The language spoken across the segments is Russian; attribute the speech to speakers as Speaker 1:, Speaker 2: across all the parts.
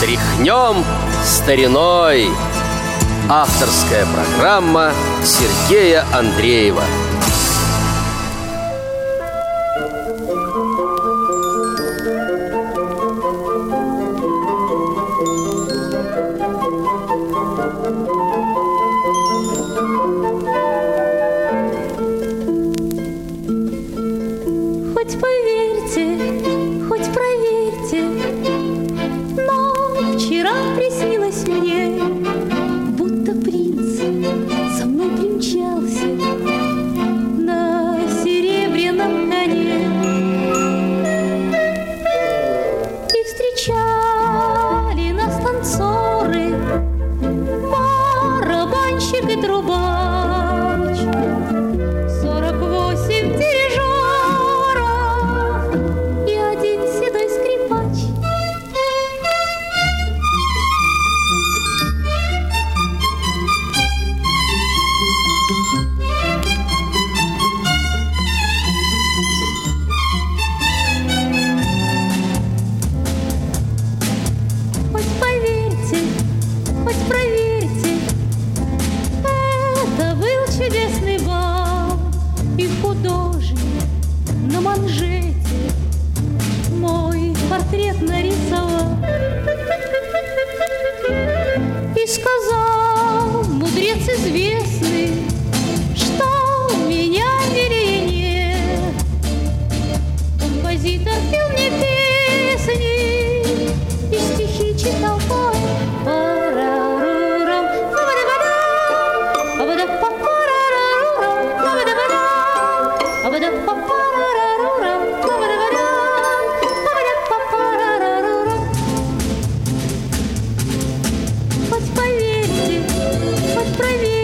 Speaker 1: Тряхнем стариной. Авторская программа Сергея Андреева Francisco проверь.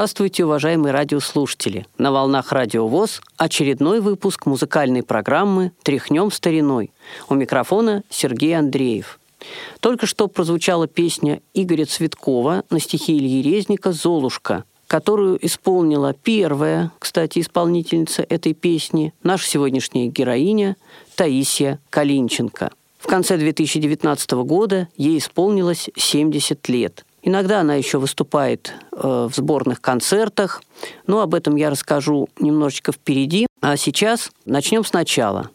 Speaker 2: Здравствуйте, уважаемые радиослушатели! На волнах Радио ВОЗ очередной выпуск музыкальной программы «Тряхнем стариной». У микрофона Сергей Андреев. Только что прозвучала песня Игоря Цветкова на стихи Ильи Резника «Золушка», которую исполнила первая, кстати, исполнительница этой песни, наша сегодняшняя героиня Таисия Калинченко. В конце 2019 года ей исполнилось 70 лет – Иногда она еще выступает э, в сборных концертах, но об этом я расскажу немножечко впереди. А сейчас начнем сначала.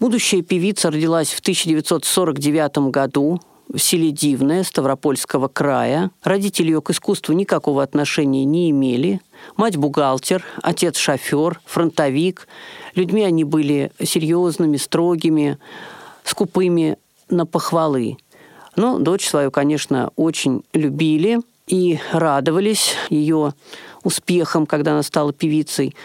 Speaker 2: Будущая певица родилась в 1949 году в селе Дивное Ставропольского края. Родители ее к искусству никакого отношения не имели. Мать бухгалтер, отец шофер, фронтовик. Людьми они были серьезными, строгими, скупыми на похвалы. Но дочь свою, конечно, очень любили и радовались ее успехам, когда она стала певицей.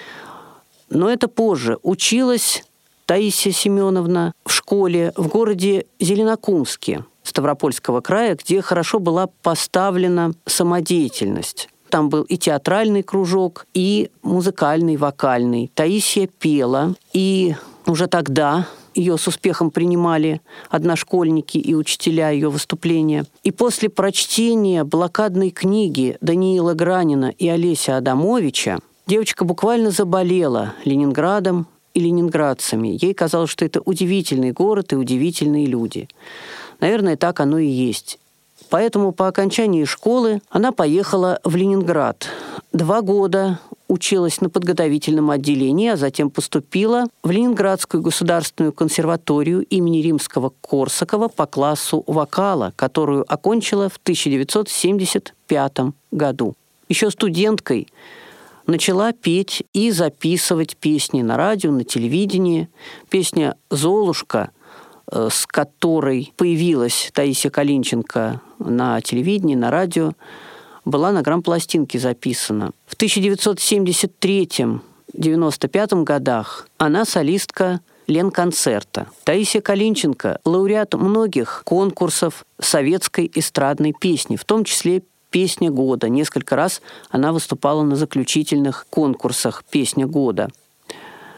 Speaker 2: Но это позже. Училась Таисия Семеновна в школе в городе Зеленокумске Ставропольского края, где хорошо была поставлена самодеятельность. Там был и театральный кружок, и музыкальный, вокальный. Таисия пела, и уже тогда ее с успехом принимали одношкольники и учителя ее выступления. И после прочтения блокадной книги Даниила Гранина и Олеся Адамовича девочка буквально заболела Ленинградом и ленинградцами. Ей казалось, что это удивительный город и удивительные люди. Наверное, так оно и есть. Поэтому по окончании школы она поехала в Ленинград. Два года училась на подготовительном отделении, а затем поступила в Ленинградскую государственную консерваторию имени Римского-Корсакова по классу вокала, которую окончила в 1975 году. Еще студенткой начала петь и записывать песни на радио, на телевидении. Песня «Золушка», э, с которой появилась Таисия Калинченко на телевидении, на радио, была на грамм-пластинке записана. В 1973-95 годах она солистка Ленконцерта. Таисия Калинченко – лауреат многих конкурсов советской эстрадной песни, в том числе «Песня года». Несколько раз она выступала на заключительных конкурсах «Песня года».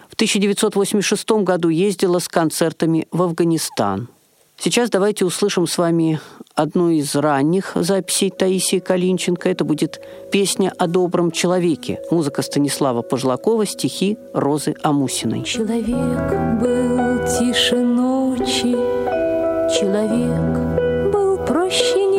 Speaker 2: В 1986 году ездила с концертами в Афганистан. Сейчас давайте услышим с вами одну из ранних записей Таисии Калинченко. Это будет песня о добром человеке. Музыка Станислава Пожлакова, стихи Розы Амусиной.
Speaker 1: Человек был тише ночи, человек был проще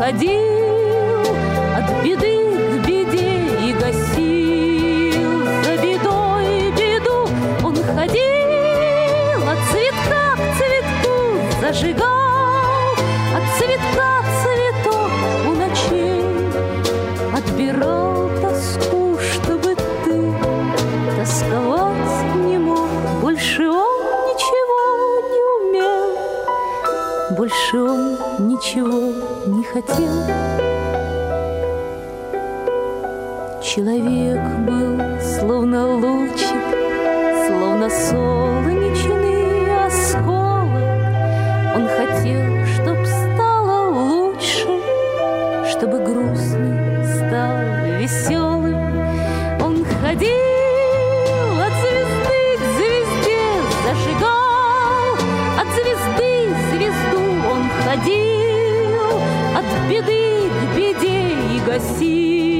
Speaker 1: ходил от беды хотел. Человек был словно лучик, словно солнечный осколок. Он хотел, чтоб стало лучше, чтобы грустный стал веселым. Он ходил see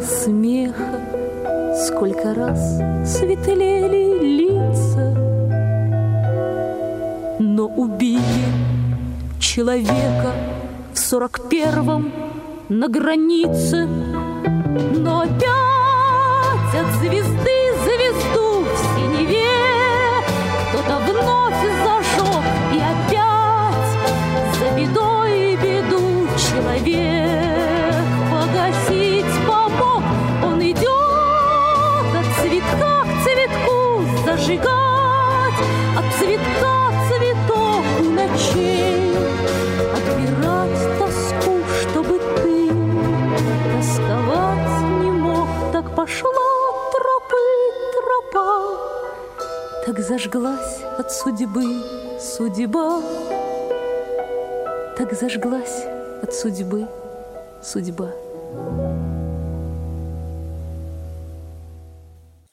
Speaker 1: смеха Сколько раз светлели лица. Но убили человека В сорок первом на границе. Но опять от звезды звезду в синеве. Кто-то вновь зажег И опять за бедой беду человек зажглась от судьбы судьба, так зажглась от судьбы судьба.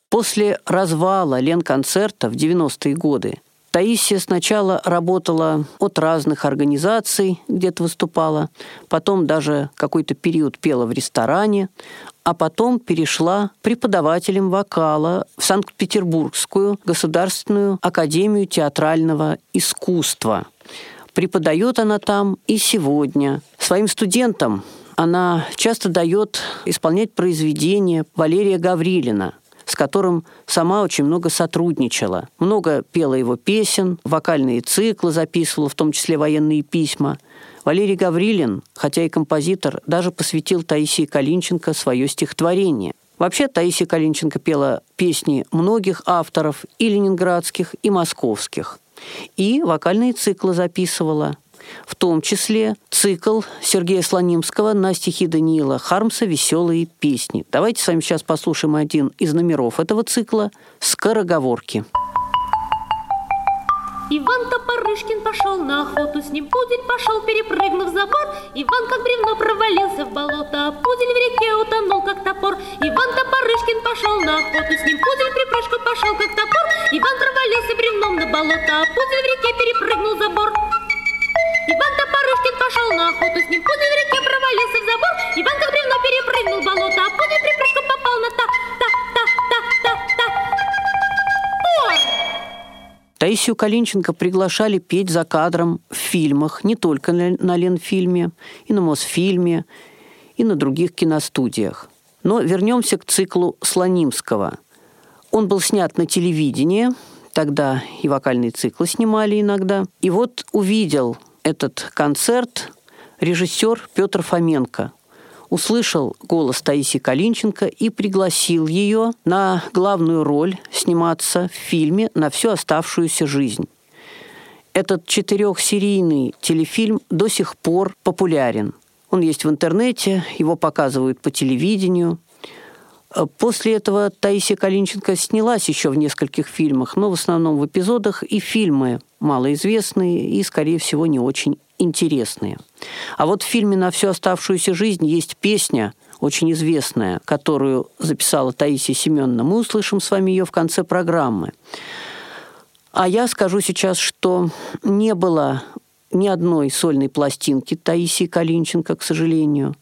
Speaker 2: После развала Ленконцерта в 90-е годы Таисия сначала работала от разных организаций, где-то выступала, потом даже какой-то период пела в ресторане, а потом перешла преподавателем вокала в Санкт-Петербургскую государственную академию театрального искусства. Преподает она там и сегодня. Своим студентам она часто дает исполнять произведения Валерия Гаврилина – с которым сама очень много сотрудничала. Много пела его песен, вокальные циклы записывала, в том числе военные письма. Валерий Гаврилин, хотя и композитор, даже посвятил Таисии Калинченко свое стихотворение. Вообще Таисия Калинченко пела песни многих авторов, и ленинградских, и московских. И вокальные циклы записывала в том числе цикл Сергея Слонимского на стихи Даниила Хармса «Веселые песни». Давайте с вами сейчас послушаем один из номеров этого цикла «Скороговорки».
Speaker 3: Иван Топорышкин пошел на охоту, с ним пудель пошел, перепрыгнув забор. Иван как бревно провалился в болото, а пудель в реке утонул, как топор. Иван Топорышкин пошел на охоту, с ним пудель припрыжку пошел, как топор. Иван провалился бревном на болото, а пудель в реке перепрыгнул забор. Иван Топорушкин пошел на охоту, с ним пудель в реке провалился в забор. Иван как бревно перепрыгнул болото, а пудель припрыжку попал на та, та, та, та, та, та.
Speaker 2: Таисию Калинченко приглашали петь за кадром в фильмах, не только на Ленфильме, и на Мосфильме, и на других киностудиях. Но вернемся к циклу Слонимского. Он был снят на телевидении, тогда и вокальные циклы снимали иногда. И вот увидел этот концерт режиссер Петр Фоменко. Услышал голос Таисии Калинченко и пригласил ее на главную роль сниматься в фильме на всю оставшуюся жизнь. Этот четырехсерийный телефильм до сих пор популярен. Он есть в интернете, его показывают по телевидению. После этого Таисия Калинченко снялась еще в нескольких фильмах, но в основном в эпизодах и фильмы малоизвестные и, скорее всего, не очень интересные. А вот в фильме «На всю оставшуюся жизнь» есть песня, очень известная, которую записала Таисия Семеновна. Мы услышим с вами ее в конце программы. А я скажу сейчас, что не было ни одной сольной пластинки Таисии Калинченко, к сожалению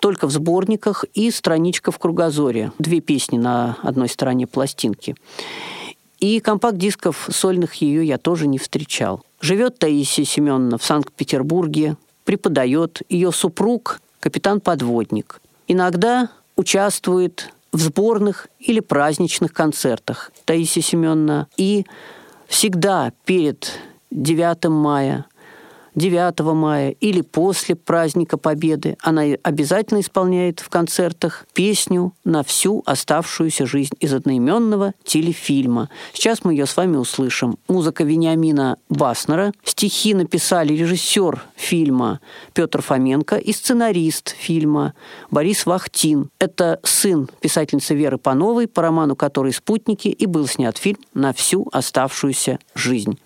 Speaker 2: только в сборниках и страничка в кругозоре. Две песни на одной стороне пластинки. И компакт-дисков сольных ее я тоже не встречал. Живет Таисия Семеновна в Санкт-Петербурге, преподает. Ее супруг – капитан-подводник. Иногда участвует в сборных или праздничных концертах Таисия Семеновна. И всегда перед 9 мая – 9 мая или после праздника Победы. Она обязательно исполняет в концертах песню на всю оставшуюся жизнь из одноименного телефильма. Сейчас мы ее с вами услышим. Музыка Вениамина Баснера. Стихи написали режиссер фильма Петр Фоменко и сценарист фильма Борис Вахтин. Это сын писательницы Веры Пановой, по роману которой «Спутники» и был снят фильм на всю оставшуюся жизнь.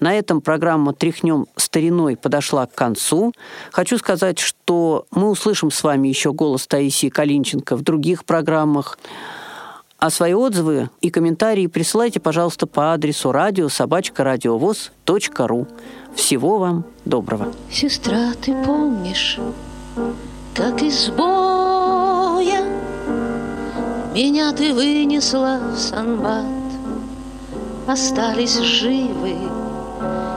Speaker 2: На этом программа «Тряхнем стариной» подошла к концу. Хочу сказать, что мы услышим с вами еще голос Таисии Калинченко в других программах. А свои отзывы и комментарии присылайте, пожалуйста, по адресу радио. Всего вам доброго.
Speaker 4: Сестра, ты помнишь, как из боя Меня ты вынесла в санбат Остались живы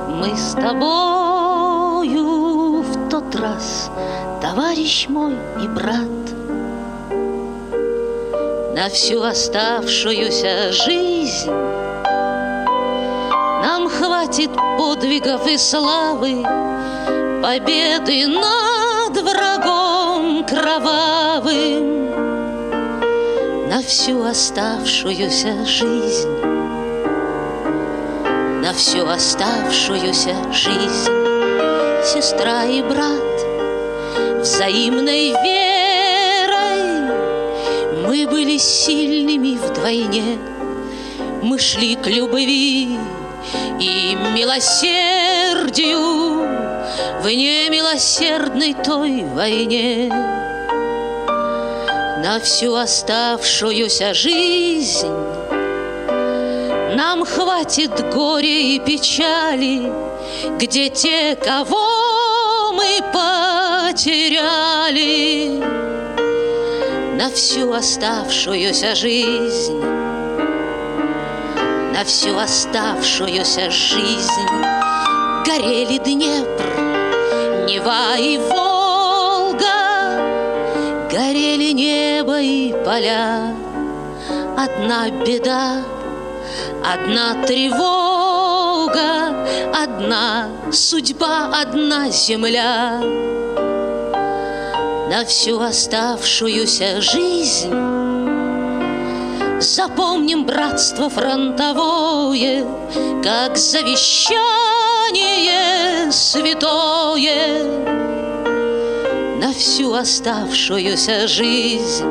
Speaker 4: мы с тобою в тот раз, товарищ мой и брат. На всю оставшуюся жизнь Нам хватит подвигов и славы, Победы над врагом кровавым На всю оставшуюся жизнь на всю оставшуюся жизнь. Сестра и брат взаимной верой Мы были сильными вдвойне, Мы шли к любви и милосердию В немилосердной той войне. На всю оставшуюся жизнь Нам хватит горя и печали, Где те, кого мы потеряли, На всю оставшуюся жизнь, На всю оставшуюся жизнь. Горели Днепр, Нева и Волга, Горели небо и поля, Одна беда — Одна тревога, одна судьба, одна земля. На всю оставшуюся жизнь Запомним братство фронтовое, Как завещание святое. На всю оставшуюся жизнь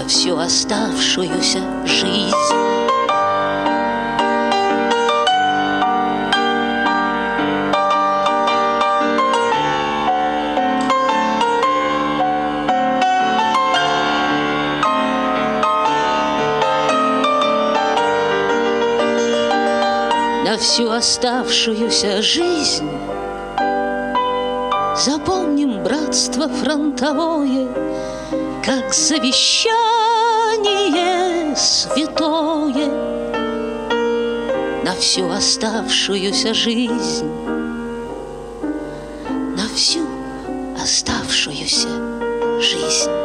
Speaker 4: на всю оставшуюся жизнь. на всю оставшуюся жизнь Запомним братство фронтовое как завещание святое на всю оставшуюся жизнь, на всю оставшуюся жизнь.